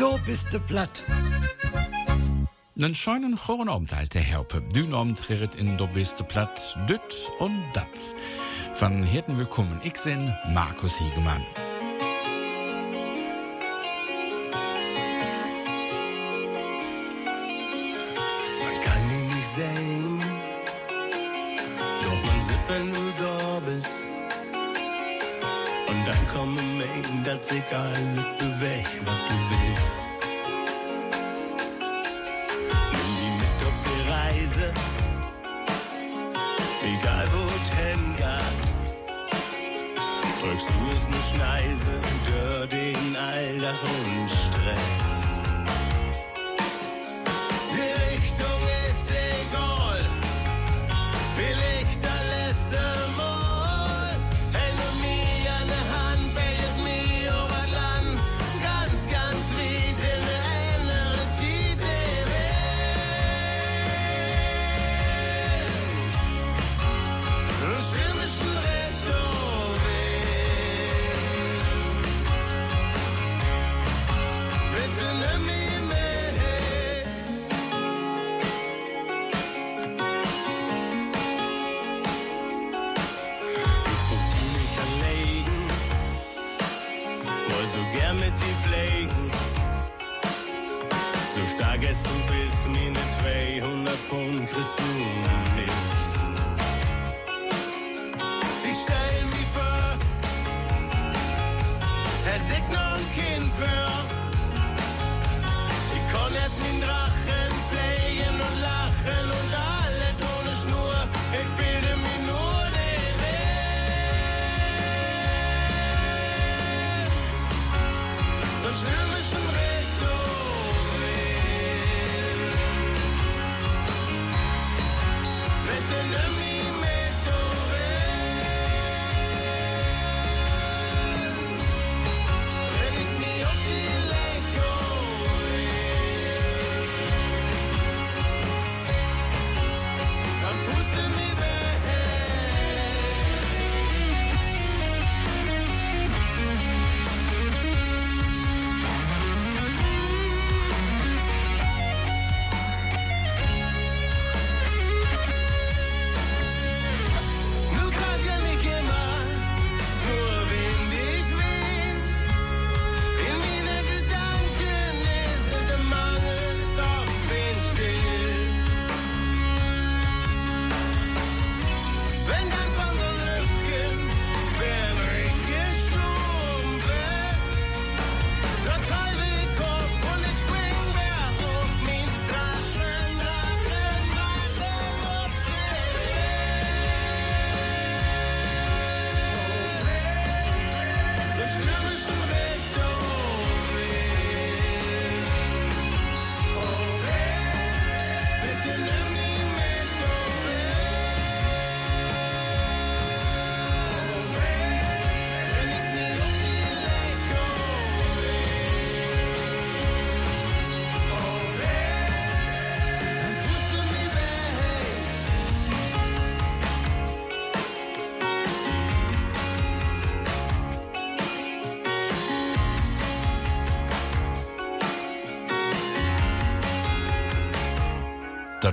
Du bist de platt. Den scheinen choren omteilte Herpe. Dün omtret in der beste Platt, düt und dat. Van Hirten willkommen, ich bin Markus Hiegemann. Kommen Mengen, dass egal, bewegt, was du willst. Nimm die mit auf die Reise, egal wo es hingeht. Drückst du es ne Schneise, durch den Alltag und Stress. 200 Pfund kriegst du nix. Ich stell mich vor, ist noch ein Kind.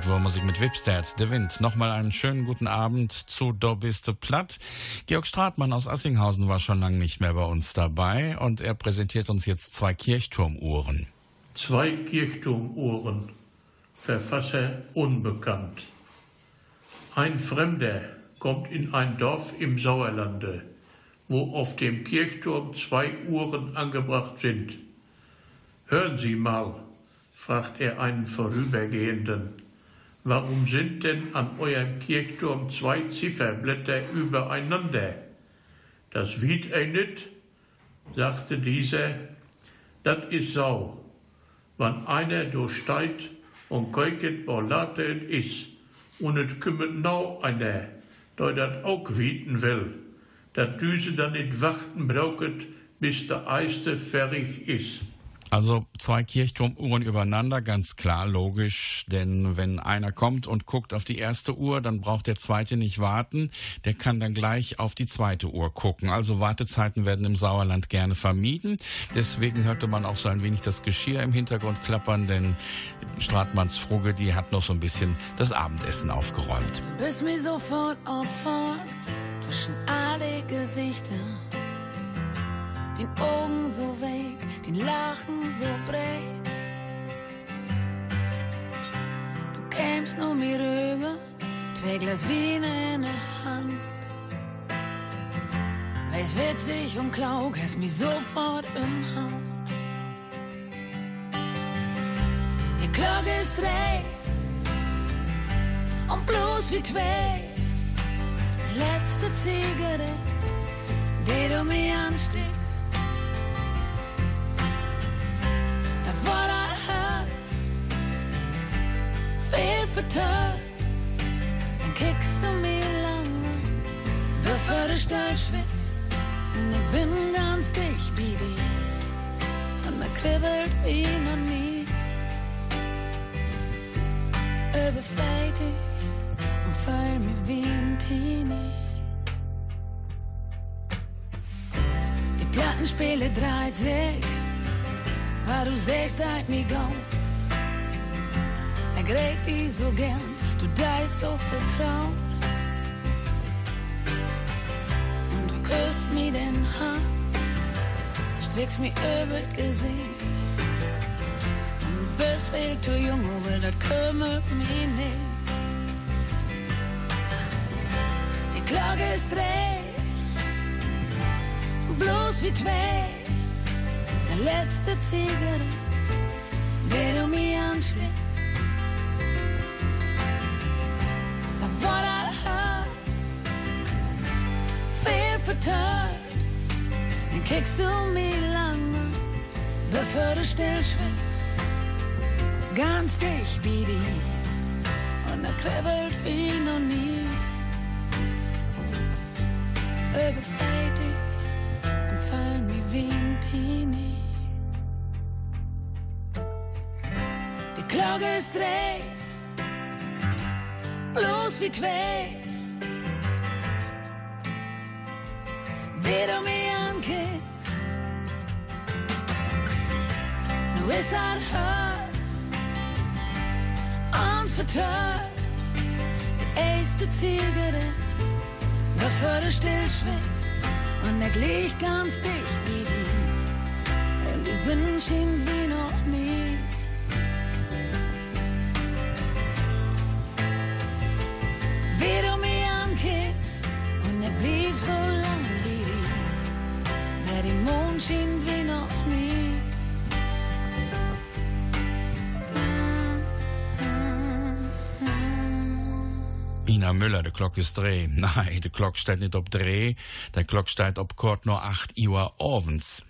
Das war Musik mit Wipstad, der Wind. Nochmal einen schönen guten Abend zu Do bist du platt. Georg Stratmann aus Assinghausen war schon lange nicht mehr bei uns dabei und er präsentiert uns jetzt zwei Kirchturmuhren. Zwei Kirchturmuhren, Verfasser unbekannt. Ein Fremder kommt in ein Dorf im Sauerlande, wo auf dem Kirchturm zwei Uhren angebracht sind. Hören Sie mal, fragt er einen Vorübergehenden, warum sind denn an eurem Kirchturm zwei Zifferblätter übereinander? Das wiet ei nit, sagte dieser, dat is so. Wann einer durchsteigt und keuket wo later et is, und et kümmert nau einer, der dat auch wieten will, dat düse dann nit warten brauket, bis der Eiste fertig is. Also zwei Kirchturmuhren übereinander, ganz klar, logisch. Denn wenn einer kommt und guckt auf die erste Uhr, dann braucht der zweite nicht warten. Der kann dann gleich auf die zweite Uhr gucken. Also Wartezeiten werden im Sauerland gerne vermieden. Deswegen hörte man auch so ein wenig das Geschirr im Hintergrund klappern, denn Stratmanns Fruge, die hat noch so ein bisschen das Abendessen aufgeräumt. Du bist mir sofort opfern zwischen alle Gesichter den Augen so weg, den Lachen so breit. Du kämst nur mir rüber, zwei Glas Wein in der Hand. Weiß witzig und klaug, hast mich sofort im Hand. Die Glocke ist drei und bloß wie zwei. Letzte Zigarette, die du mir ansteckst. What I heard. Veel verteld. Dan kickst du mir lange, bevor du still schwitzt. Und ich bin ganz dicht bei dir. Und er kribbelt wie noch nie. Überfällt dich und fall mir wie ein Teenie. Die Plattenspiele dreht sich waar du sagst, halt mir go. Er gräbt dich so gern, du deist so vertraut. Und du küsst mir den Hals, strickst mir über das Gesicht. Und bist viel zu jung, aber das kümmert mich nicht. Die Klage ist dreh, bloß wie zwei letzte Zigarette, die du mir ansteckst. Of what I heard, viel vertört, dann kickst du mir lange, bevor du still schwimmst. Ganz dicht wie die, und er kribbelt wie noch nie. Überfällt Klok is tre, bloß wie zwei. Wie du mich ankisst, nu ist halt hört, uns vertört. Die erste Zigarette, bevor du still schwitzt, und er glich ganz dicht wie die. Und die Sinn schien wie und er blieb so lang wie Ina Müller, de klok is dreh. Nein, de klok steht nicht op dreh, der klok steht op kort nur 8 Uhr abends.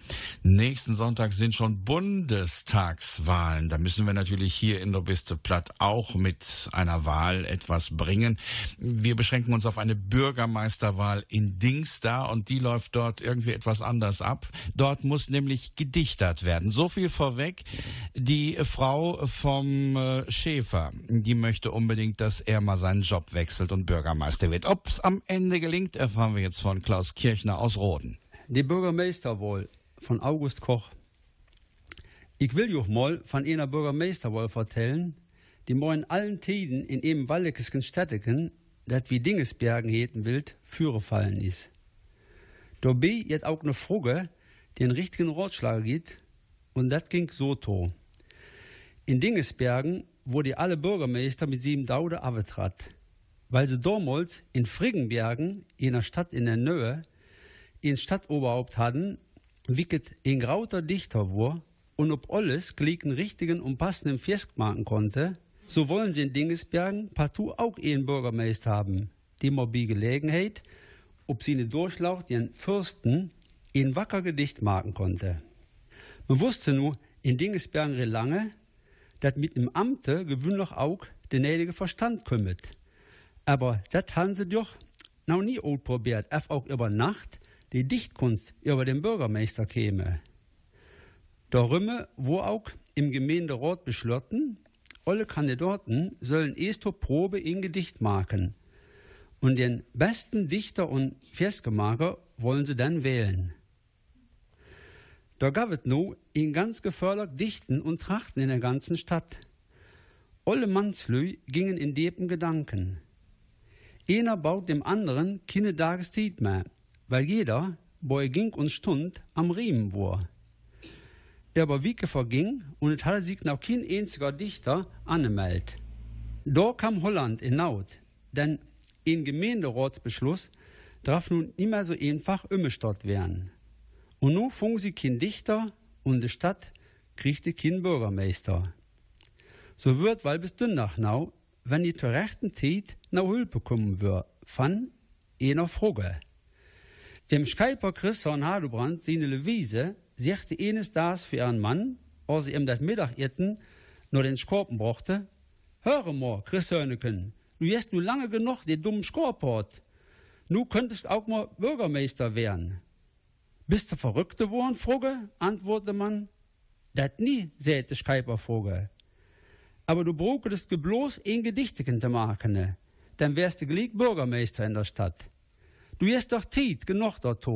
Nächsten Sonntag sind schon Bundestagswahlen. Da müssen wir natürlich hier in der Biste Platt auch mit einer Wahl etwas bringen. Wir beschränken uns auf eine Bürgermeisterwahl in Dingsda und die läuft dort irgendwie etwas anders ab. Dort muss nämlich gedichtert werden. So viel vorweg. Die Frau vom äh, Schäfer, die möchte unbedingt, dass er mal seinen Job wechselt und Bürgermeister wird. Ob es am Ende gelingt, erfahren wir jetzt von Klaus Kirchner aus Roden. Die Bürgermeisterwahl von August Koch. Ich will euch mal von einer Bürgermeisterwahl vertellen, die mal in allen Tiden in eben wallikischen Städteken, dat wie Dingesbergen heten wild, führe fallen ist. Dabei jetzt auch eine Frage, die einen richtigen Ratschlag gibt, und das ging so to. In Dingesbergen wurde alle Bürgermeister mit sieben Daude abgetrat, weil sie damals in Friggenbergen, einer Stadt in der Nähe, ein Stadtoberhaupt hatten, wicket ein grauter Dichter war und ob alles geliegen richtigen und passenden festmachen konnte, so wollen sie in Dingesbergen partout auch einen Bürgermeister haben, die mal bei Gelegenheit, ob sie eine Durchlauf den Fürsten ein wacker Gedicht machen konnte. Man wusste nur in Dingesbergen lange, dat mit dem Amte gewöhnlich auch der nötige Verstand kümmert. Aber dat haben sie doch noch nie probiert, auch über Nacht, die Dichtkunst über den Bürgermeister käme. Darüber, wo auch im Gemeinderat beschlossen, alle Kandidaten sollen erst Probe in Gedicht machen. Und den besten Dichter und Versgemacher wollen sie dann wählen. Da gab es nur in ganz gefördert Dichten und Trachten in der ganzen Stadt. Alle Mannslü gingen in depen Gedanken. Einer baut dem anderen keine Tagestiet mehr, weil jeder, wo er ging und stund, am Riemen war aber Wieke verging und es hatte sich noch kein einziger Dichter angemeldet. Da kam Holland in Naut, denn in Gemeinderatsbeschluss darf nun immer so einfach umgestellt werden. Und nun fungen sie kein Dichter und die Stadt kriegte kein Bürgermeister. So wird, weil bis nach nau, wenn die zur rechten Zeit nach Hilfe kommen wird, von einer Frage. Dem Schreiber Christian Hadebrand seine Levise sagte eines das für ihren Mann, als sie ihm das Mittag essen, nur den Skorpen brachte. Höre mal, Chris Hörneken, du hast nur lange genug den dummen Skorp hat. Nu könntest auch mal Bürgermeister werden. Bist du verrückt geworden, Vogel? antwortete man. Dat nie, sagte Schreiber Vogel. Aber du brauchtest bloß ein Gedichtchen zu machen, dann wärst du gleich Bürgermeister in der Stadt. Du hast doch Tiet genug dort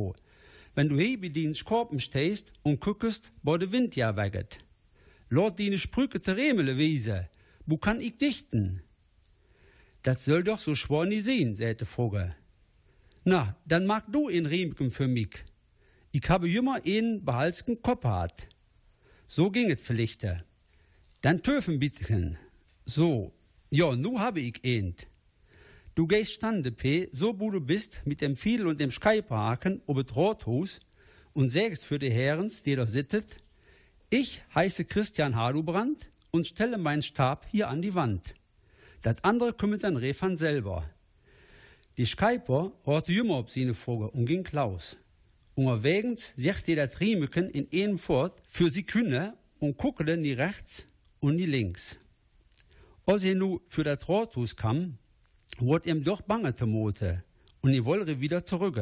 wenn du hier bei den Skorpen stehst und guckst, wo der Wind ja weget. Laut deine Sprüche te Remele wiese, wo kann ich dichten? Das soll doch so schwer nie sehen, sagte Vogel. Na, dann mag du in Riemken für mich. Ich habe immer einen behalsken Kopf hat. So ging es vielleicht. Dann töfen bittechen. So, ja, nu habe ich einen. Du gehst stande, P, so wo du bist, mit dem Fiedel und dem Schreiberhaken ob et Rothus und sägst für die Herrens, die da sittet, ich heiße Christian Hadubrand und stelle meinen Stab hier an die Wand. Das andere kümmert dann Refan selber. Die Schreiber horte jümmer ob seine Vogel und ging Klaus. Unterwegs sagte der Triemeken in einem fort für sie künne und guckte nie rechts und nie links. Als er nu für das Rothus kam, wurde ihm doch bange zumute und er wollte wieder zurück.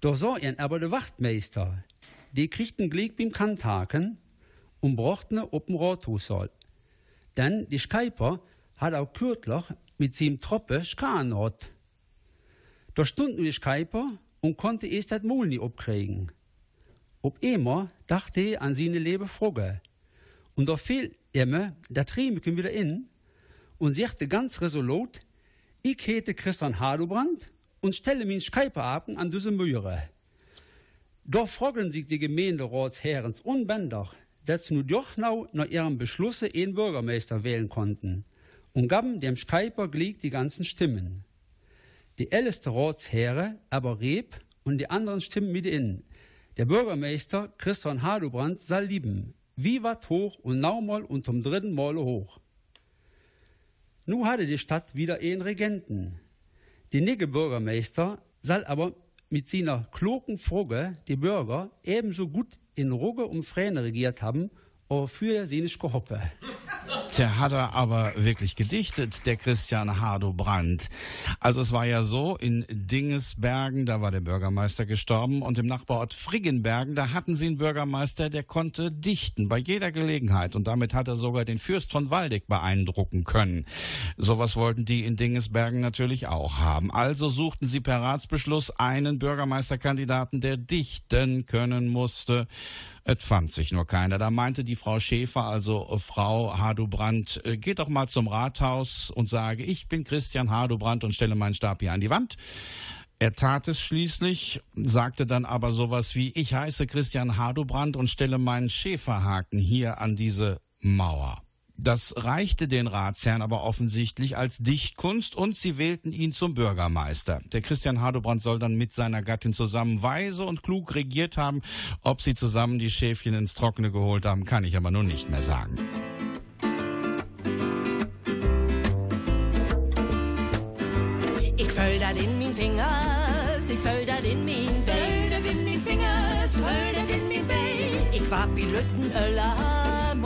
Doch sah ihn aber der Wachtmeister, die kriegten Glied beim Kanthaken und brachten auf dem Rathaussaal. Denn die Schkeiper hat auch kürzlich mit seinem Troppe Skan hat. Da stund die Schkeiper und konnte erst das Maul nicht abkriegen. Ob immer dachte er an seine liebe Frage. Und da fiel ihm der Triemeken wieder in und sagte ganz resolut, ich heete Christian Hadubrand und stelle min Skypeapen an diese Mühre. Doch fragen sich die Gemeinderatsherrens unbändig, dass sie nur doch now nach ihrem Beschlusse einen Bürgermeister wählen konnten und gaben dem Skyper glieg die ganzen Stimmen. Die älteste Ratsherre aber reb und die anderen stimmen mit in. Der Bürgermeister Christian Hadubrand soll lieben, wie wat hoch und naumal und zum dritten Male hoch. Nu hatte die Stadt wieder einen Regenten. Die nigge Bürgermeister soll aber mit seiner kloken Frage die Bürger ebenso gut in Rugge und Fräne regiert haben, für sie nicht gehoppe. Der hat er aber wirklich gedichtet, der Christian Hardo Brandt. Also es war ja so, in Dingesbergen, da war der Bürgermeister gestorben und im Nachbarort Friggenbergen, da hatten sie einen Bürgermeister, der konnte dichten bei jeder Gelegenheit und damit hat er sogar den Fürst von Waldeck beeindrucken können. Sowas wollten die in Dingesbergen natürlich auch haben. Also suchten sie per Ratsbeschluss einen Bürgermeisterkandidaten, der dichten können musste. Es fand sich nur keiner. Da meinte die Frau Schäfer, also Frau Hadubrand, äh, geht doch mal zum Rathaus und sage, ich bin Christian Hadubrand und stelle meinen Stab hier an die Wand. Er tat es schließlich, sagte dann aber sowas wie, ich heiße Christian Hadubrand und stelle meinen Schäferhaken hier an diese Mauer. Das reichte den Ratsherren aber offensichtlich als Dichtkunst und sie wählten ihn zum Bürgermeister. Der Christian Hadobrand soll dann mit seiner Gattin zusammen weise und klug regiert haben. Ob sie zusammen die Schäfchen ins Trockene geholt haben, kann ich aber nun nicht mehr sagen. Ich dat in min fingers, ich dat in min Bein. Föll in min fingers, föll in min Bein. Ich war i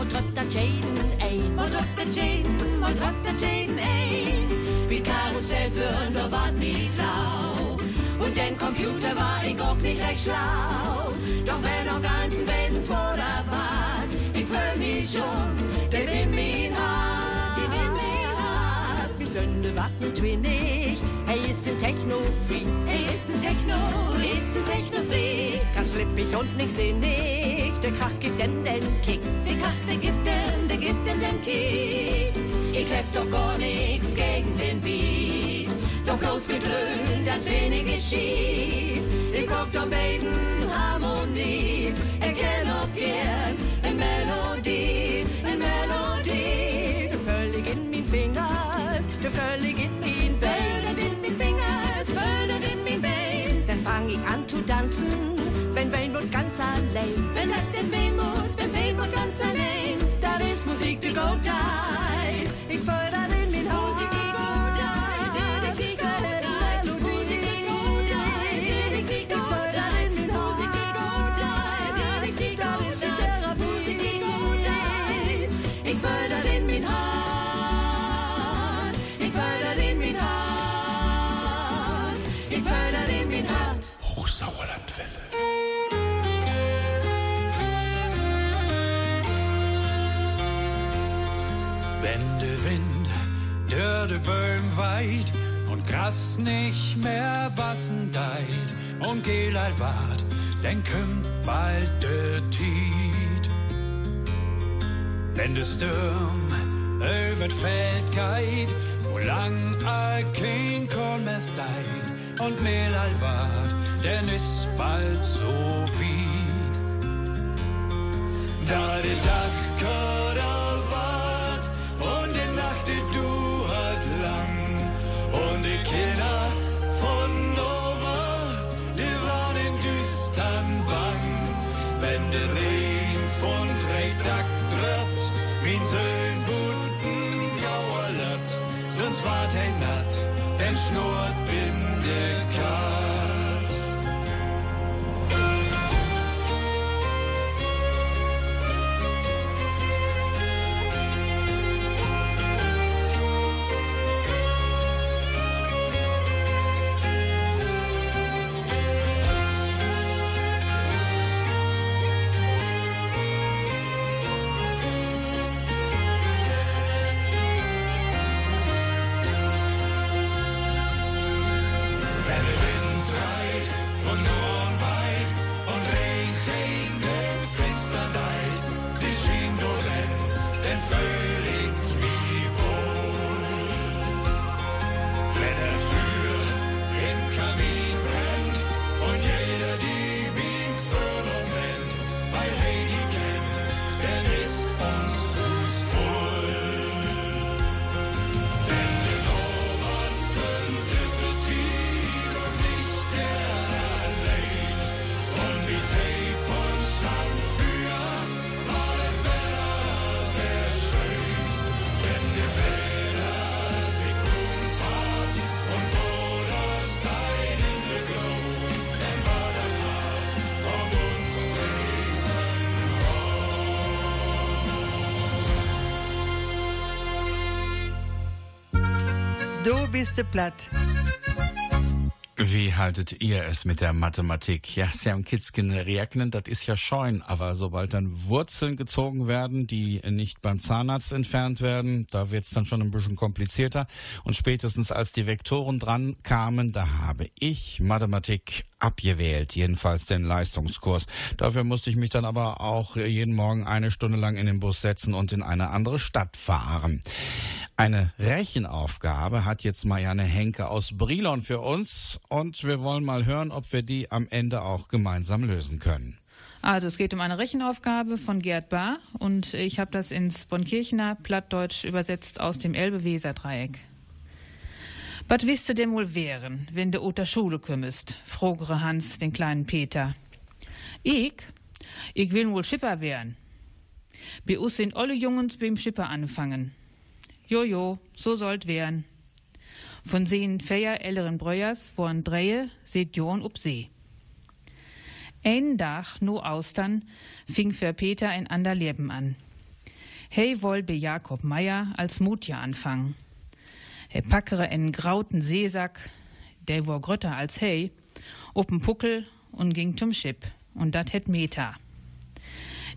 og drøfter Jaden af. Og drøfter Jaden, og drøfter Jaden af. Mit Karussellführen, da ward nie flau. Und den Computer war ich auch nicht recht schlau. Doch wenn auch ganzen Wendens vor der Wart, ich fühl mich schon, der in mir hart, in mir hart. Die Sünde wart mit wenig, Hey, ist ein Techno-Free. Hey, ist ein Techno, ist ein Techno-Free. Ganz flippig und nix sinnig. Der Krach gibt denn den Kick. Der Krach, der gibt den, der gibt den, den Kick. Ich hef doch gar nix gegen den Beat. Doch bloß gedröhnt, als wenig geschieht. Ich guck doch beiden Harmonie. Den Wehmut, wenn Wehmut ganz allein. Da ist Musik to go die. Böhm weit und Gras nicht mehr wassen deit und Gelal wart, dann kommt bald der Tiet. Wenn der Sturm über das Feld geht, wo lang all kein Korn steit und Mehlal wart, denn ist bald so weit. Da die Dachkörder bist de platt. Wie haltet ihr es mit der Mathematik? Ja, Sam Kitzken rechnen, das ist ja scheun, aber sobald dann Wurzeln gezogen werden, die nicht beim Zahnarzt entfernt werden, da wird's dann schon ein bisschen komplizierter. Und spätestens als die Vektoren dran kamen, da habe ich Mathematik abgewählt, jedenfalls den Leistungskurs. Dafür musste ich mich dann aber auch jeden Morgen eine Stunde lang in den Bus setzen und in eine andere Stadt fahren. Eine Rechenaufgabe hat jetzt Marianne Henke aus Brilon für uns und wir wollen mal hören, ob wir die am Ende auch gemeinsam lösen können. Also es geht um eine Rechenaufgabe von Gerd Bahr und ich habe das ins Bonnkirchener Plattdeutsch übersetzt aus dem Elbe-Weser-Dreieck. Was wisst du denn wohl wären, wenn du unter Schule kümmest? frogere Hans den kleinen Peter. Ich? Ich will wohl Schipper werden. Bei uns sind alle Jungens beim Schipper anfangen. Jojo, so sollt werden. Von sehen Feier älteren Breuers, wo an Drehe seht Jorn up See. Ein Tag, no Austern, fing für Peter ein ander Leben an. Hey woll be Jakob Meier als Mutja anfangen. Er packere en grauten Seesack, der war grötter als hey, op'n Puckel und ging zum Schiff, und dat het Meta.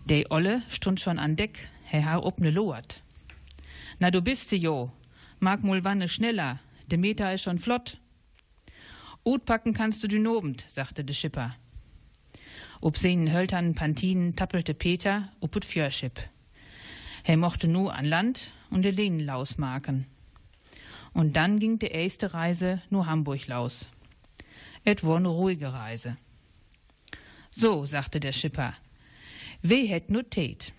De Olle stund schon an Deck, he ha op ne Loat. Na du bist jo, Mag mul wanne schneller, de Meter ist schon flott. Utpacken kannst du dünobend, sagte de Schipper. Ob seinen Höltern Pantinen tappelte Peter up ut Fjörschip. Er mochte nu an Land und de Lehnen laus maken. Und dann ging de erste Reise nur Hamburg laus. Et war ne ruhige Reise. So, sagte der Schipper, we hätt nu tät.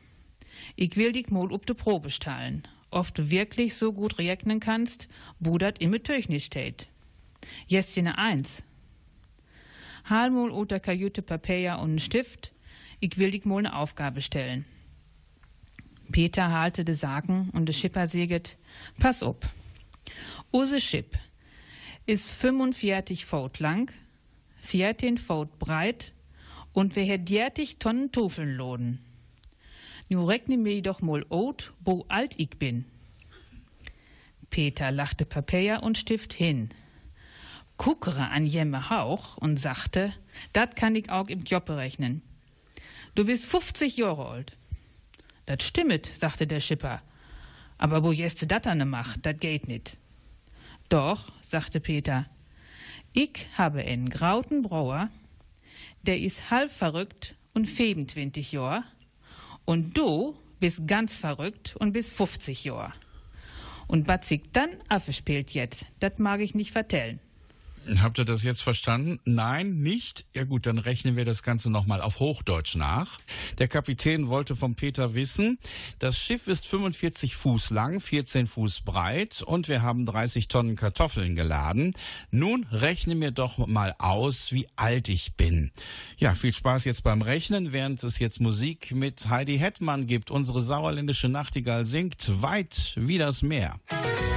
Ich will dich mal up de Probe stahlen, ob du wirklich so gut rechnen kannst, budert immer technisch tät. Jästjene eins. Hal mal unter Kajüte Papier und Stift, ich will dich mal ne Aufgabe stellen. Peter halte de Saken und de Schipper seget, pass op. Use Schipp ist 45 Foot lang, 14 Foot breit und wir het 30 Tonnen Tufeln loden. Nu rechne mir doch mal out, wo alt ich bin. Peter lachte Papier und Stift hin, guckere an Jemme Hauch und sagte, dat kann ich auch im Job berechnen. Du bist 50 Jahre alt. Dat stimmet, sagte der Schipper. Aber wo jeste dat an macht, dat geht nit. Doch, sagte Peter, ich habe einen grauten Brauer, der ist halb verrückt und 25 Jahre, und du bist ganz verrückt und bist 50 Jahre. Und was sich dann aufgespielt jet, dat mag ich nicht vertellen. Habt ihr das jetzt verstanden? Nein, nicht? Ja gut, dann rechnen wir das Ganze nochmal auf Hochdeutsch nach. Der Kapitän wollte vom Peter wissen, das Schiff ist 45 Fuß lang, 14 Fuß breit und wir haben 30 Tonnen Kartoffeln geladen. Nun rechne mir doch mal aus, wie alt ich bin. Ja, viel Spaß jetzt beim Rechnen, während es jetzt Musik mit Heidi Hetmann gibt. Unsere sauerländische Nachtigall singt weit wie das Meer. Ich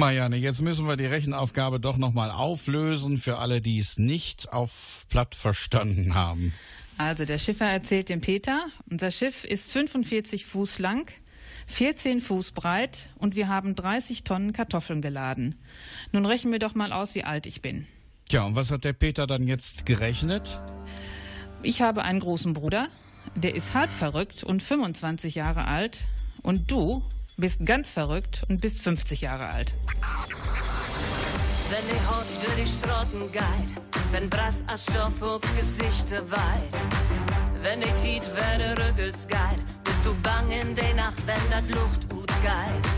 Marianne, jetzt müssen wir die Rechenaufgabe doch nochmal auflösen für alle, die es nicht auf Platt verstanden haben. Also der Schiffer erzählt dem Peter, unser Schiff ist 45 Fuß lang, 14 Fuß breit und wir haben 30 Tonnen Kartoffeln geladen. Nun rechnen wir doch mal aus, wie alt ich bin. Ja, und was hat der Peter dann jetzt gerechnet? Ich habe einen großen Bruder, der ist halb verrückt und 25 Jahre alt. Und du bist ganz verrückt und bist 50 Jahre alt. Wenn die Haut durch die Straßen geht, wenn Brass als Stoff auf Gesichter weit, wenn die Tiet werde Rüggels geht, bist du bang in der Nacht, wenn dat Luft gut geht.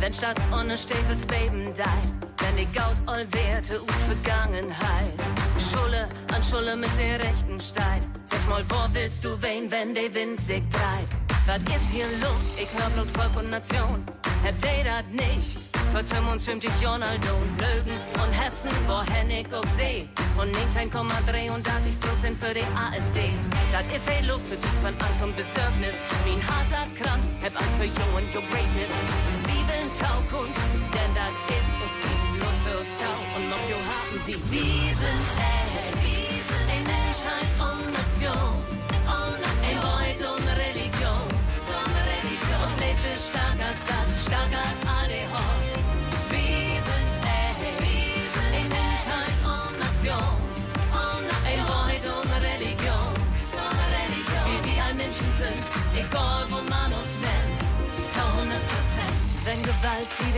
Wenn statt ohne Stiefels Beben dein, wenn die Gaut all Werte und Vergangenheit. Schulle an Schulle mit der rechten Stein. Sag mal, wo willst du wen, wenn der Wind sich breit? Was ist hier los? Ich hör Blut, Volk und Nation. Habt ihr das nicht? Vor 25 Jahren Lügen und Herzen, wohin ich auch seh. Und 19,3 und 80 Prozent für die AfD. Das ist ein Luftbezug von Angst und Besorgnis. Wie ein harter Kranz, hab Angst für you und your greatness. Wie will Taukunst, denn das ist uns Team, Lust aus Tau und macht your Harten wie. Wir sind echt,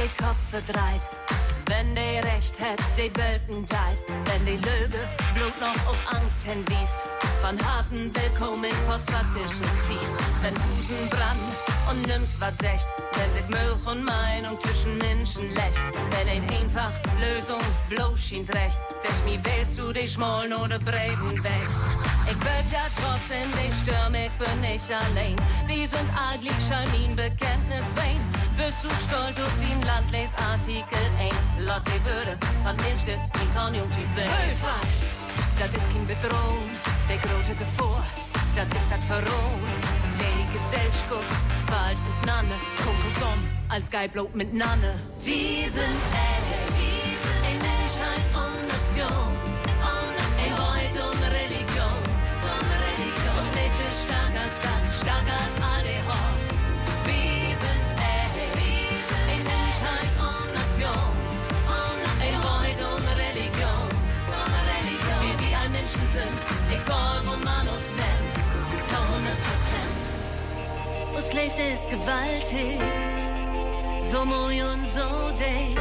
die den Kopf verdreht. Wenn der Recht hat, die Welten deit. Wenn die Lüge Blut noch auf Angst hinwiest. Von harten Willkommen postfaktischen zieht. Wenn Busen brand und nimmst was secht. Wenn sich Milch und Meinung zwischen Menschen lächt. Wenn ein einfach Lösung bloß schien recht. Sag mir, wählst du dich schmollen oder breiten weg? Ich bin da draußen, die Stürme, ich bin nicht allein. Wir sind eigentlich Schalmin, Bekenntnis wein. Bist du stolz auf den Landlesartikel 1? Lot die Würde von Menschen, die Konjunktiv will. Das ist kein Bedrohung, der große Gefahr. Das ist das Verrohung. Die Gesellschaft fällt und Nanne, kommt zusammen als Geiblob mit Nanne. Wir sind echt, ein Menschheit und Nation. Ein Beut und Religion. Uns lebt es stark als Stadt, Lebt es gewaltig, so moi und so day.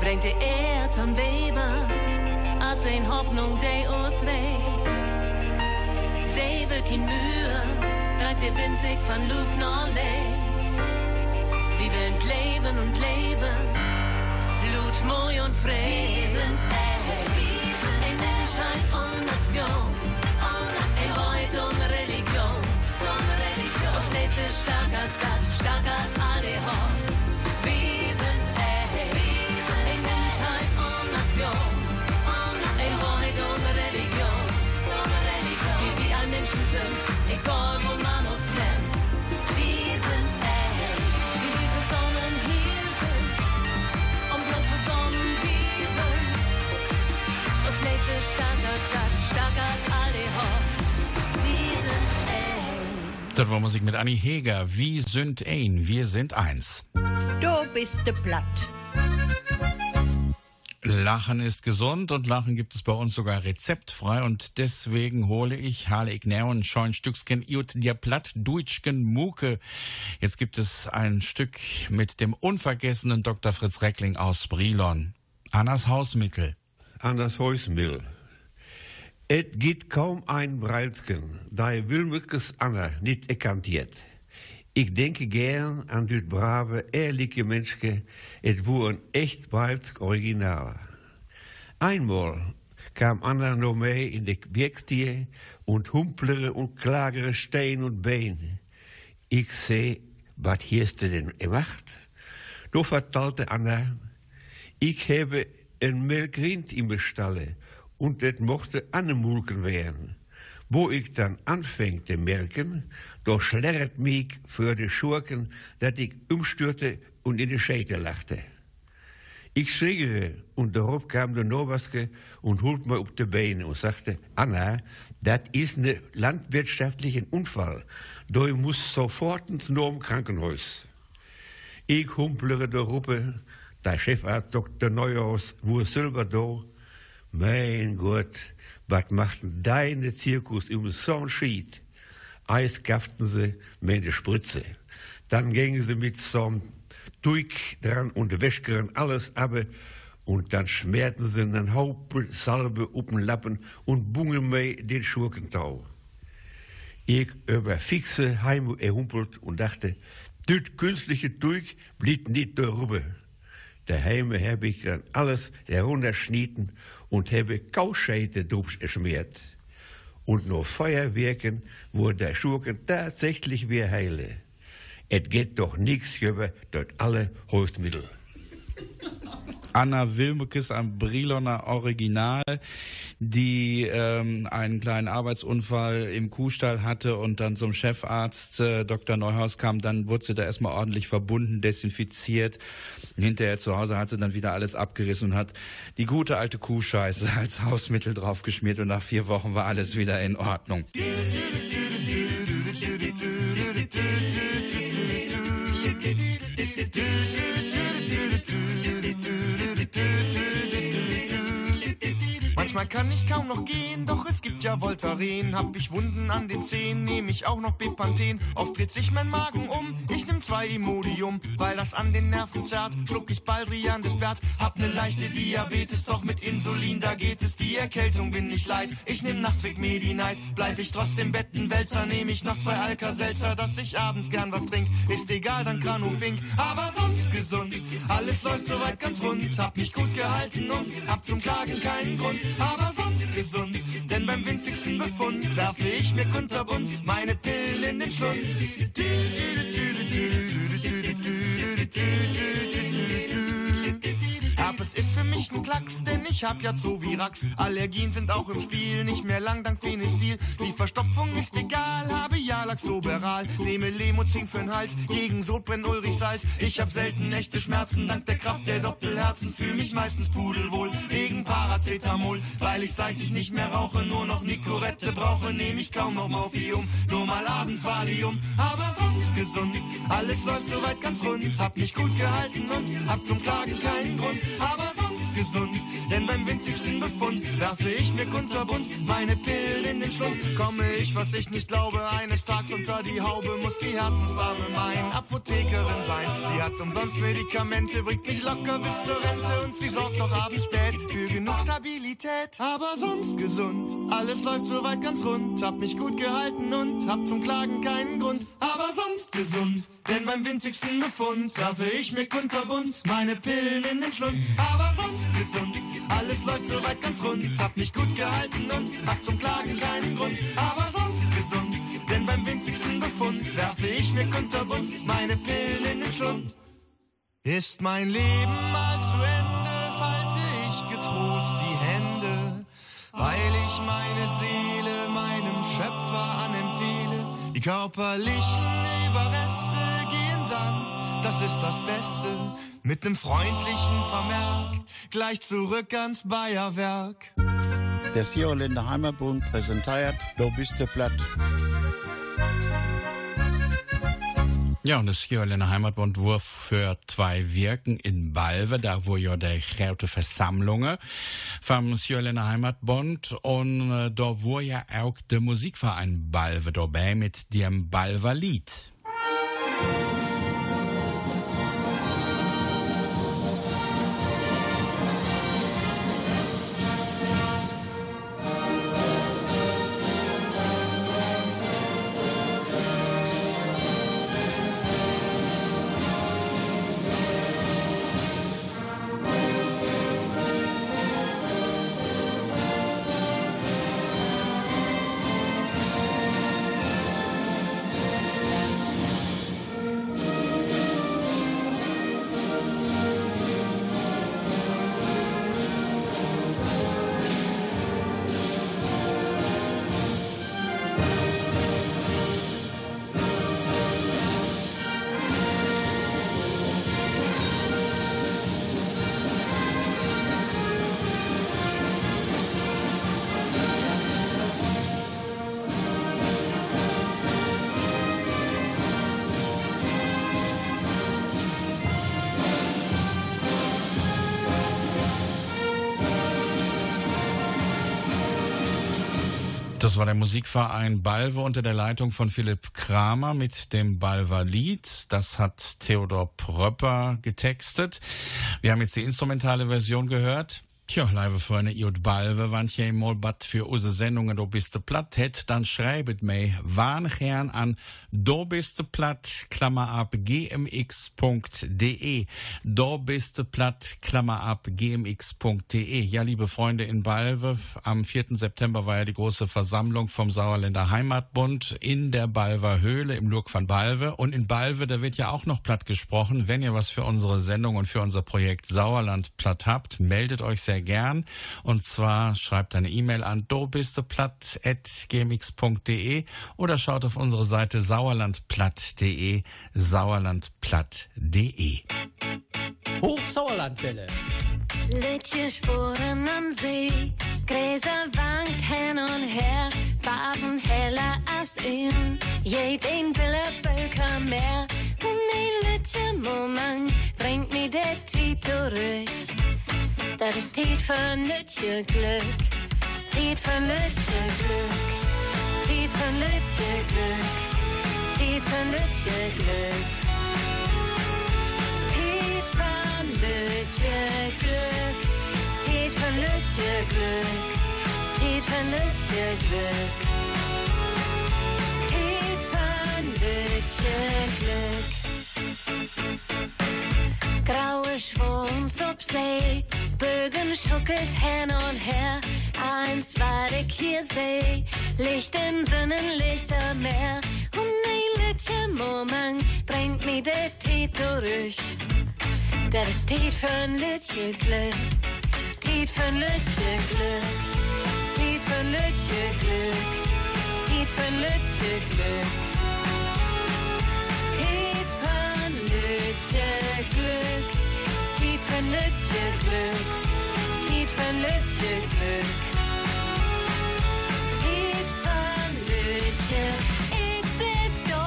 Bringt die Erd und Weber, als ein Hoffnung, die uns. Sie will kein Mühe, trägt der Wind sich von Luft Lee. Wir wollen leben und leben, Blut, Moi und frei. Wir sind echt, ein Menschheit und Nation. Es stark als Stadt, stark als alle Das war Musik mit Annie Heger. Wie sind ein? Wir sind eins. Du bist de Platt. Lachen ist gesund und Lachen gibt es bei uns sogar rezeptfrei und deswegen hole ich Hale ich näher und scheun Stücksken iut dir platt Duitschken Muke. Jetzt gibt es ein Stück mit dem unvergessenen Dr. Fritz Reckling aus Brilon. Annas Hausmittel. Anders Häusmill. Et gibt kaum ein Breilsken, da er Wilmückes Anna nicht erkantiert. Ich denke gern an dit brave, ehrliche Menschke, et wo ein echt Breilsk Original. Einmal kam Anna noch mee in de Werkstier und humplere und klagere Stein und Bein. Ich seh, wat hierst du denn gemacht? Da vertalte Anna, ich habe ein Melkrind im Stalle und das mochte Annemulken werden. Wo ich dann anfängte merken, da schlerret mich für die Schurken, dat ich umstürte und in die Schäte lachte. Ich schriegere und darauf kam der Nowaske und holt mir auf die Beine und sagte, Anna, das ist ein landwirtschaftlicher Unfall. Du musst sofort ins Norm Krankenhaus. Ich humplere der Ruppe, der Chefarzt Dr. Neuhaus, wo Silber da. Mein Gott, was macht denn deine Zirkus im Sonnenschied? Eis gafften sie mit der Spritze. Dann gingen sie mit so einem dran und wäschkeren alles ab. Und dann schmerten sie einen Haufen Salbe auf den Lappen und bungen mir den Schurkentau. Ich über fixe Heim erhumpelt und dachte, das künstliche Tuig blieb nicht darüber. Daheim habe ich dann alles herunterschnitten und habe Kauscheite geschmiert. Und nur Feuerwerken, wo der Schurken tatsächlich wieder heile. Es geht doch nichts über dort alle Hilfsmittel. Anna Wilmekes am Briloner Original, die ähm, einen kleinen Arbeitsunfall im Kuhstall hatte und dann zum Chefarzt äh, Dr. Neuhaus kam, dann wurde sie da erstmal ordentlich verbunden, desinfiziert. Hinterher zu Hause hat sie dann wieder alles abgerissen und hat die gute alte Kuhscheiße als Hausmittel draufgeschmiert und nach vier Wochen war alles wieder in Ordnung. do do do do. Manchmal kann ich kaum noch gehen, doch es gibt ja Voltaren. Hab ich Wunden an den Zehen, nehm ich auch noch Bepanthen. Oft dreht sich mein Magen um, ich nehm zwei Imodium, weil das an den Nerven zerrt. Schluck ich Baldrian des Bert, hab ne leichte Diabetes, doch mit Insulin, da geht es. Die Erkältung bin ich leid, ich nehm nachts Weg Medi-Night. Bleib ich trotzdem Bettenwälzer, nehm ich noch zwei Alka-Seltzer, dass ich abends gern was trink. Ist egal, dann Granufink, aber sonst gesund. Alles läuft soweit ganz rund, hab mich gut gehalten und hab zum Klagen keinen Grund aber sonst gesund. Denn beim winzigsten Befund werfe ich mir kunterbunt meine Pillen in den Schlund. Herpes ist für mich ein Klacks, denn ich hab ja Zovirax. Allergien sind auch im Spiel, nicht mehr lang dank Phenestil. Die Verstopfung ist egal, habe ja Laxoberal. Nehme Lemozin für'n Hals, gegen Sodbrennen Ulrich Salz. Ich hab selten echte Schmerzen, dank der Kraft der Doppelherzen. Fühl mich meistens pudelwohl, wegen Paracetamol. Weil ich seit ich nicht mehr rauche, nur noch Nicorette brauche, nehme ich kaum noch Morphium. Nur mal abends Valium, aber sonst gesund. Alles läuft soweit ganz rund, hab mich gut gehalten und hab zum Klagen keinen Grund aber sonst gesund. Denn beim winzigsten Befund werfe ich mir kunterbunt meine Pillen in den Schlund. Komme ich, was ich nicht glaube, eines Tages unter die Haube, muss die Herzensdame mein Apothekerin sein. Die hat umsonst Medikamente, bringt mich locker bis zur Rente und sie sorgt doch abends spät für genug Stabilität. Aber sonst gesund, alles läuft soweit ganz rund. Hab mich gut gehalten und hab zum Klagen keinen Grund. Aber sonst gesund, denn beim winzigsten Befund werfe ich mir kunterbunt meine Pillen in den Schlund. Aber sonst gesund, alles läuft soweit ganz rund. Hab mich gut gehalten und hab zum Klagen keinen Grund. Aber sonst gesund, denn beim winzigsten Befund werfe ich mir kunterbunt meine Pillen in den Schlund. Ist mein Leben mal zu Ende, falte ich getrost die Hände, weil ich meine Seele meinem Schöpfer anempfehle. Die körperlichen Überreste gehen dann, das ist das Beste, mit nem freundlichen Vermerk, gleich zurück ans Bayerwerk. Der Sierländer Heimatbund präsentiert, du bist der Platt. Ja, und das Sjörlener Heimatbund wurf für zwei Wirken in Balve, da wo ja der große Versammlungen vom Sjörlener Heimatbund und äh, da wo ja auch der Musikverein Balve dabei mit dem Balver Lied. War der Musikverein Balve unter der Leitung von Philipp Kramer mit dem Balver Lied. Das hat Theodor Pröpper getextet. Wir haben jetzt die instrumentale Version gehört. Tja, lieve Freunde, Iot Balve, wann je mal bat für unsere Sendungen do bist platt het, dann schreibet mei wann gern an do bist platt, Klammer ab, gmx.de. Do bist platt, Klammer ab, gmx.de. Ja, liebe Freunde in Balve, am 4. September war ja die große Versammlung vom Sauerländer Heimatbund in der Balver Höhle im Lurk von Balve. Und in Balve, da wird ja auch noch platt gesprochen. Wenn ihr was für unsere Sendung und für unser Projekt Sauerland platt habt, meldet euch sehr gern. Und zwar schreibt eine E-Mail an dobistplatt.gmx.de oder schaut auf unsere Seite sauerlandplatt.de, sauerlandplatt.de. Hochsauerlandwelle. Liedje Spuren am See, Gräser wankt hin und her, Farben heller als in jeden Billebölker mehr. Und die Liedje Moment bringt mir der Titel zurück. Das ist Tiet von Liedje Glück, Tiet von Liedje Glück, Tiet von Liedje Glück, Tiet von Liedje Glück. Van Lutje Glück, Tiet van Lutje Glück, Tiet van Lutje Glück. Lutje Glück. Graue Schwungs op See, Bögen schuckelt hin und her. Eins war ich hier seh, Licht in Sinnen, Lichter Meer. Und ein Liedchen Moment bringt mir der Titel durch. Das ist Tiet für ein Liedchen Glück, Tiet für ein Liedchen Glück, Tiet für ein Liedchen Glück, Tiet für ein Liedchen Glück. Für ein Liedchen, ich bleib da,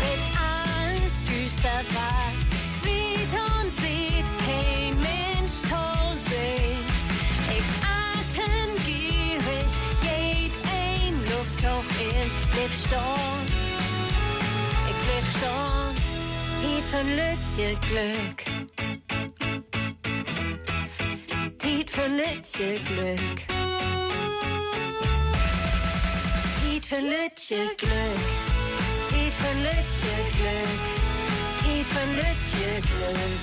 mit Angst düster war. Tiet von Lütje Glück. Tiet von Lütje Glück. Tiet von Lütje Glück. Tiet van Lutje Glück. Tiet van Lutje Glück. Tiet van Lutje Glück.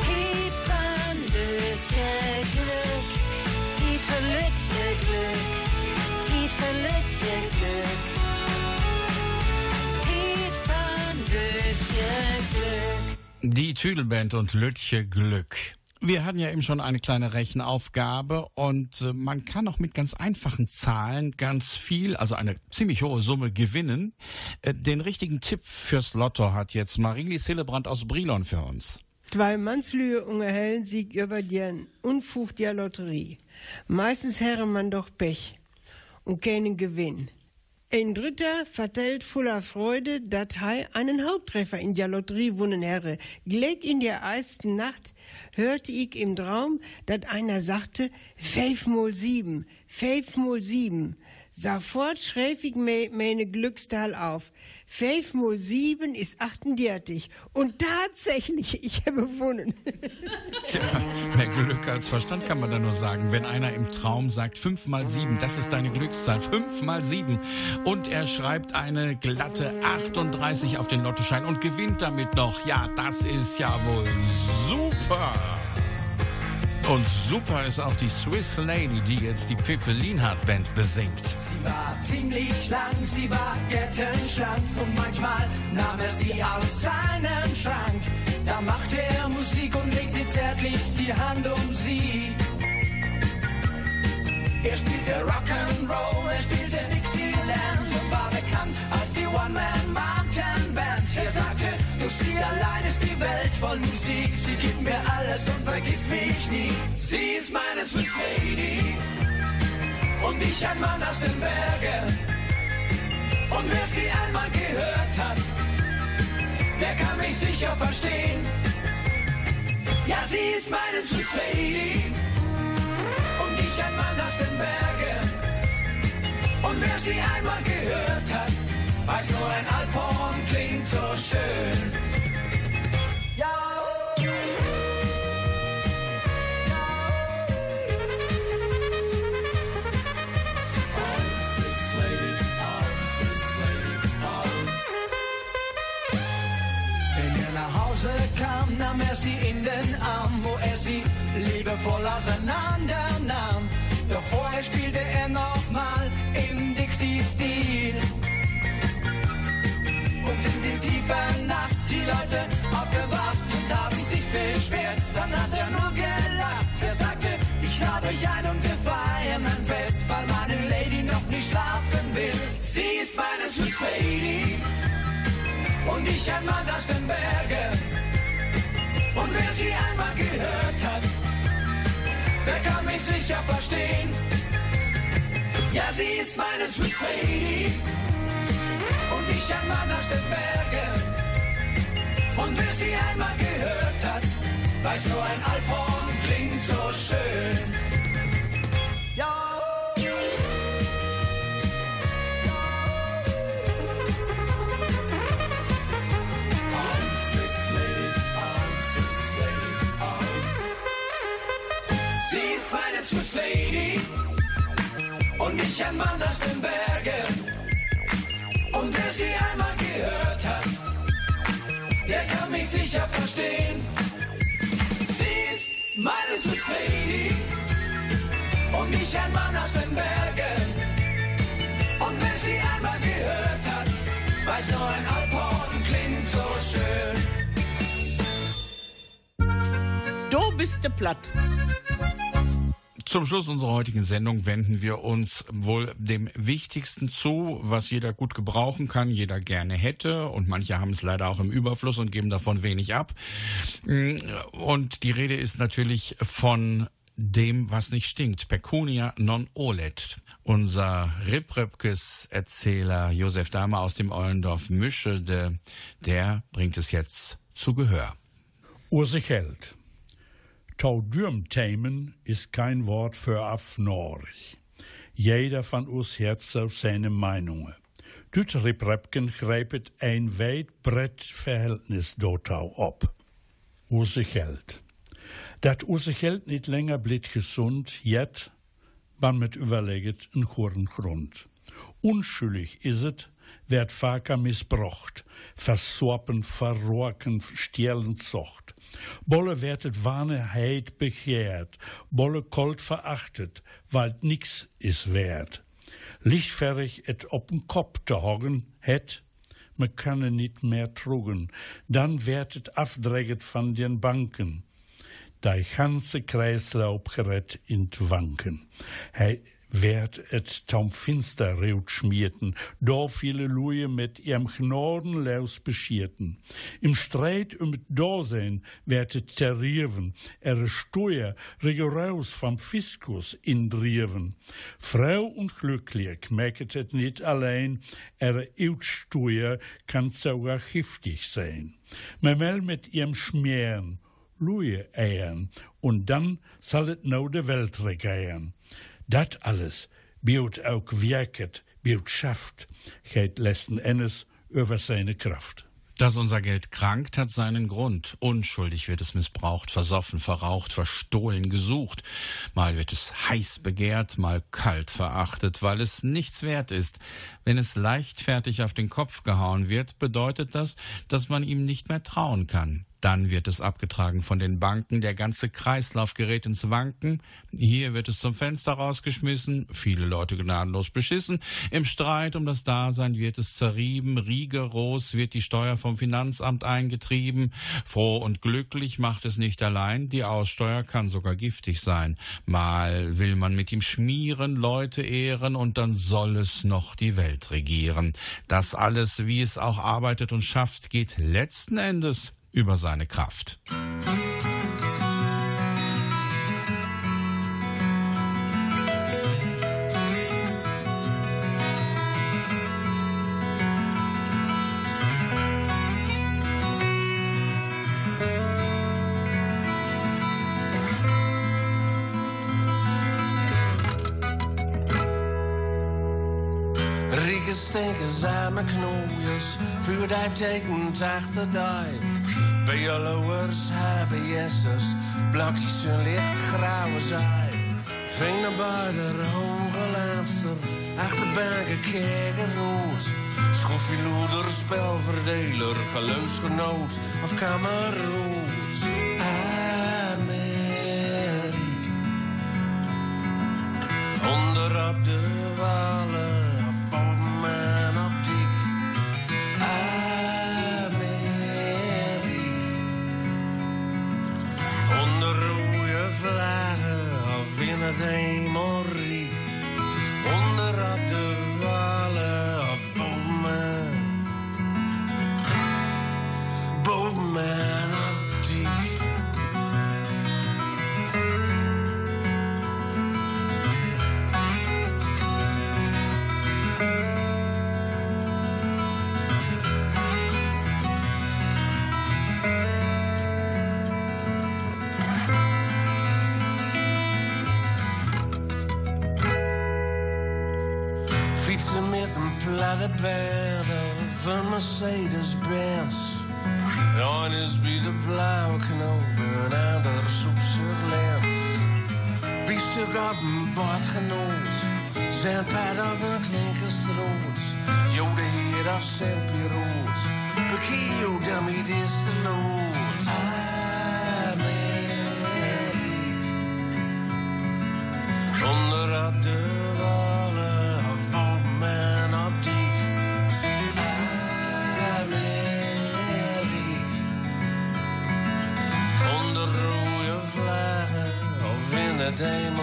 Tiet van Lutje Glück. Tiet van Lutje Glück. Die Tüdelband und Lütje Glück. Wir hatten ja eben schon eine kleine Rechenaufgabe und äh, man kann auch mit ganz einfachen Zahlen ganz viel, also eine ziemlich hohe Summe gewinnen. Äh, den richtigen Tipp fürs Lotto hat jetzt Marilis Hillebrand aus Brilon für uns. Zwei Mannslühe unterhellen sich über den Unfug der Lotterie. Meistens herre man doch Pech und keinen Gewinn. Ein Dritter vertellt voller Freude, dass er einen Haupttreffer in der Lotterie wonnen herre. Gleich in der ersten Nacht hörte ich im Traum, dass einer sagte, fünf mal sieben, fünf mal sieben. Sofort schreib ich me, meine Glückszahl auf. Fünf mal sieben ist 38. Und tatsächlich, ich habe gewonnen. Tja, mehr Glück als Verstand kann man da nur sagen. Wenn einer im Traum sagt, fünf mal sieben, das ist deine Glückszahl, fünf mal sieben. Und er schreibt eine glatte 38 auf den Lottoschein und gewinnt damit noch. Ja, das ist ja wohl super. Und super ist auch die Swiss Lady, die jetzt die Pippi Lienhardt Band besingt. Sie war ziemlich lang, sie war gettenschlank und manchmal nahm er sie aus seinem Schrank. Da machte er Musik und legte zärtlich die Hand um sie. Er spielte Rock'n'Roll, er spielte Dixieland und war bekannt als die One-Man-Mountain-Band. Er sagte, durch sie allein ist die Welt voll Musik. Sie gibt mir alles und vergisst mich nie. Sie ist meine Swiss Lady und ich ein Mann aus den Bergen. Und wer sie einmal gehört hat, der kann mich sicher verstehen. Ja, sie ist meine Swiss Lady und ich ein Mann aus den Bergen. Und wer sie einmal gehört hat, weiß nur ein Alphorn klingt so schön. Ja. Wenn er nach Hause kam, nahm er sie in den Arm, wo er sie liebevoll auseinander nahm. Doch vorher spielte er nochmal in die tiefen Nacht die Leute aufgewacht und haben sich beschwert. Dann hat er nur gelacht. Er sagte, ich lade euch ein und wir feiern ein Fest, weil meine Lady noch nicht schlafen will. Sie ist meine Swiss Lady und ich ein Mann aus den Bergen. Und wer sie einmal gehört hat, der kann mich sicher verstehen. Ja, sie ist meine Swiss Lady ich ein Mann aus den Bergen. Und wer sie einmal gehört hat, weiß nur ein Alphorn klingt so schön. Sie ist meine Swiss und ich ein Mann aus den Bergen. Sie einmal gehört hat, der kann mich sicher verstehen. Sie ist meine Swiss und ich ein Mann aus den Bergen. Und wer sie einmal gehört hat, weiß nur ein Alphorn klingt so schön. Du bist der Platt. Zum Schluss unserer heutigen Sendung wenden wir uns wohl dem Wichtigsten zu, was jeder gut gebrauchen kann, jeder gerne hätte und manche haben es leider auch im Überfluss und geben davon wenig ab. Und die Rede ist natürlich von dem, was nicht stinkt. Pecunia non olet. Unser Ripröpkes-Erzähler Josef Dahmer aus dem Eulendorf Mischede, der bringt es jetzt zu Gehör. Ursich Held. Taudürmthemen ist kein Wort für Afnorch. Jeder von uns hat seine Meinungen. Dit Riprepken greepet ein weit Verhältnis dotau op. Ursich Held. Dat Ursich Held nicht länger blit gesund, jet, wann mit überleget en goren Grund. Unschuldig is het, werd vaker missbrocht, versorpen, verroken, stjelen zocht. Bolle werd het Wahrheit begehrt, Bolle kold verachtet, weil nix is wert. Lichtfertig et op'n Kopf te hoggen, het, me kanne niet mehr trugen, dann werd het afdreget van den Banken. Die ganze Kreislauf gerät in Wanken. Hij werd het taum finster reut schmierten, da viele Luje mit ihrem Gnadenlaus beschierten. Im Streit um het Dasein werd het terrieren, ihre Steuer rigoros vom Fiskus indrieren. Frau und glücklich merket het nicht allein, ihre Utsteuer kann sogar giftig sein. Man will mit ihrem Schmieren, Luje eiern, und dann soll het nou de Welt regieren. Dat alles biot ook werket, biot schafft, geht letzten Endes über seine Kraft. Dass unser Geld krankt, hat seinen Grund. Unschuldig wird es missbraucht, versoffen, verraucht, verstohlen, gesucht. Mal wird es heiß begehrt, mal kalt verachtet, weil es nichts wert ist. Wenn es leichtfertig auf den Kopf gehauen wird, bedeutet das, dass man ihm nicht mehr trauen kann. Dann wird es abgetragen von den Banken, der ganze Kreislauf gerät ins Wanken. Hier wird es zum Fenster rausgeschmissen, viele Leute gnadenlos beschissen. Im Streit um das Dasein wird es zerrieben, rigoros wird die Steuer vom Finanzamt eingetrieben. Froh und glücklich macht es nicht allein, die Aussteuer kann sogar giftig sein. Mal will man mit ihm schmieren, Leute ehren und dann soll es noch die Welt regieren. Das alles, wie es auch arbeitet und schafft, geht letzten Endes über seine Kraft. stinkers aan mijn knoeiers. Vuurduim tekent achter duim. BLO'ers, HBS'ers, blakjes en lichtgrauwe zaai. Venebaarder, hongelaatster, achterbanken, kijken rood. Schoffieloeder, spelverdeler, geluidsgenoot of kameroen. stuk af en. Zijn paard of een klinkerstroot. Jo, det hedder selv pilot. Bekiv dem te lood. stelot. Onder op de wallen of boven en optiek. Amerika, Onder rode vlaggen of in het.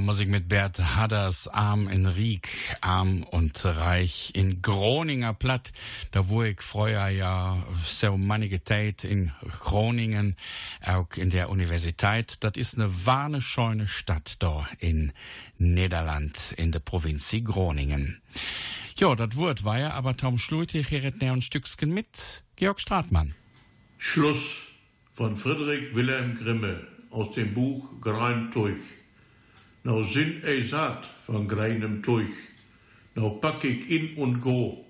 Muss ich mit Bert Hadders Arm in Riek, arm und reich in Groninger Platt, da wo ich früher ja so manige Zeit in Groningen, auch in der Universität, das ist eine warne scheune Stadt da in Niederland, in der Provinz Groningen. Ja, das Wort war ja aber Tom Schluite, hier redet ein Stückchen mit Georg Stratmann. Schluss von Friedrich Wilhelm Grimme aus dem Buch Grein Tuch. Nou zin ei saat van greinem Tuch. Nou pak ik in und go.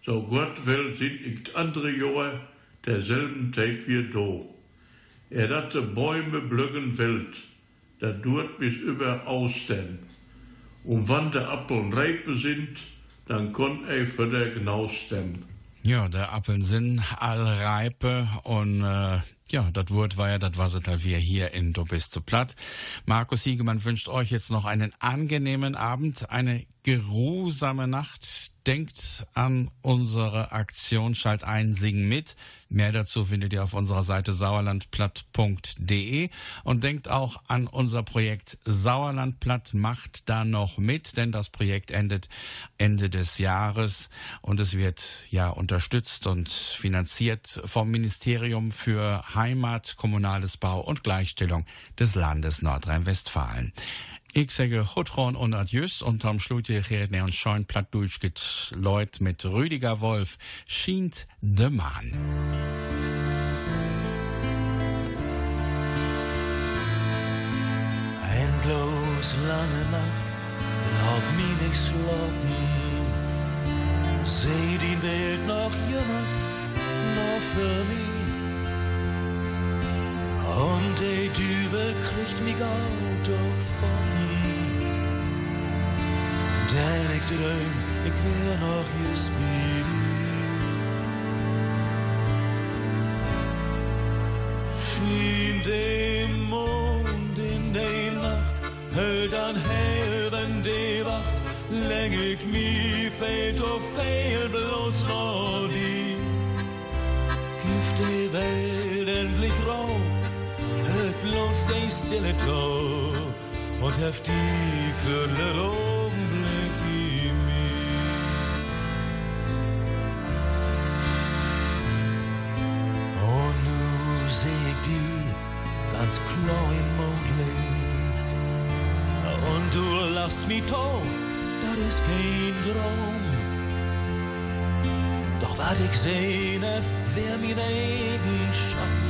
So Gott will, sind ich andere Jahr derselben Zeit wie do. Er dat de Bäume blöcken wild, dat durt bis über Austen. Und wann de Appeln reipe sind, dann konn ei für der Gnausten. Ja, der Appeln sind allreipe und äh, ja, das Wort war ja, das war es wir hier in Du bist zu platt. Markus Siegemann wünscht euch jetzt noch einen angenehmen Abend, eine geruhsame Nacht. Denkt an unsere Aktion Schalt ein, sing mit. Mehr dazu findet ihr auf unserer Seite sauerlandplatt.de und denkt auch an unser Projekt Sauerlandplatt macht da noch mit, denn das Projekt endet Ende des Jahres und es wird ja unterstützt und finanziert vom Ministerium für Heimat, Kommunales Bau und Gleichstellung des Landes Nordrhein-Westfalen. Ich sage Hotron und Adieus und am Schluss redet ne und scheun platt durchgeht Leut mit Rüdiger Wolf schient de Mann. Endlos lange Nacht, laut mir nicht slopen. Seh die Bild noch jemals, noch für mich. Und die Dübel kriegt mich out davon. Denn ich dröm, ich wär noch just wie. Schien dem Mond in der Nacht, höll dann Herren die Wacht, läng ich mi fehlt auf fehl bloß noch die. Gift die Welt bloß die stille Tau und heft die für den Augenblick in mir. Und nu seh ich die ganz klar im Mondlicht und du lachst mich tot, das ist kein Traum. Doch wat ich sehne, wär mein eigen Schatten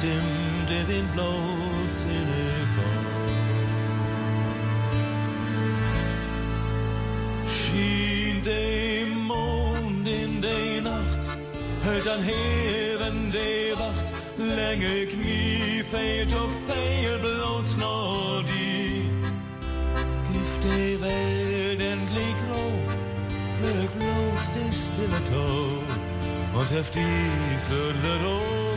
stimmt der laut seine Schien der Mond in der Nacht, hält an Herren der Wacht, Länge Knie fehlt auf fehl bloß noch die Gift der Welt endlich roh, hört los der stille Tod. Und heft die Fülle Augenblick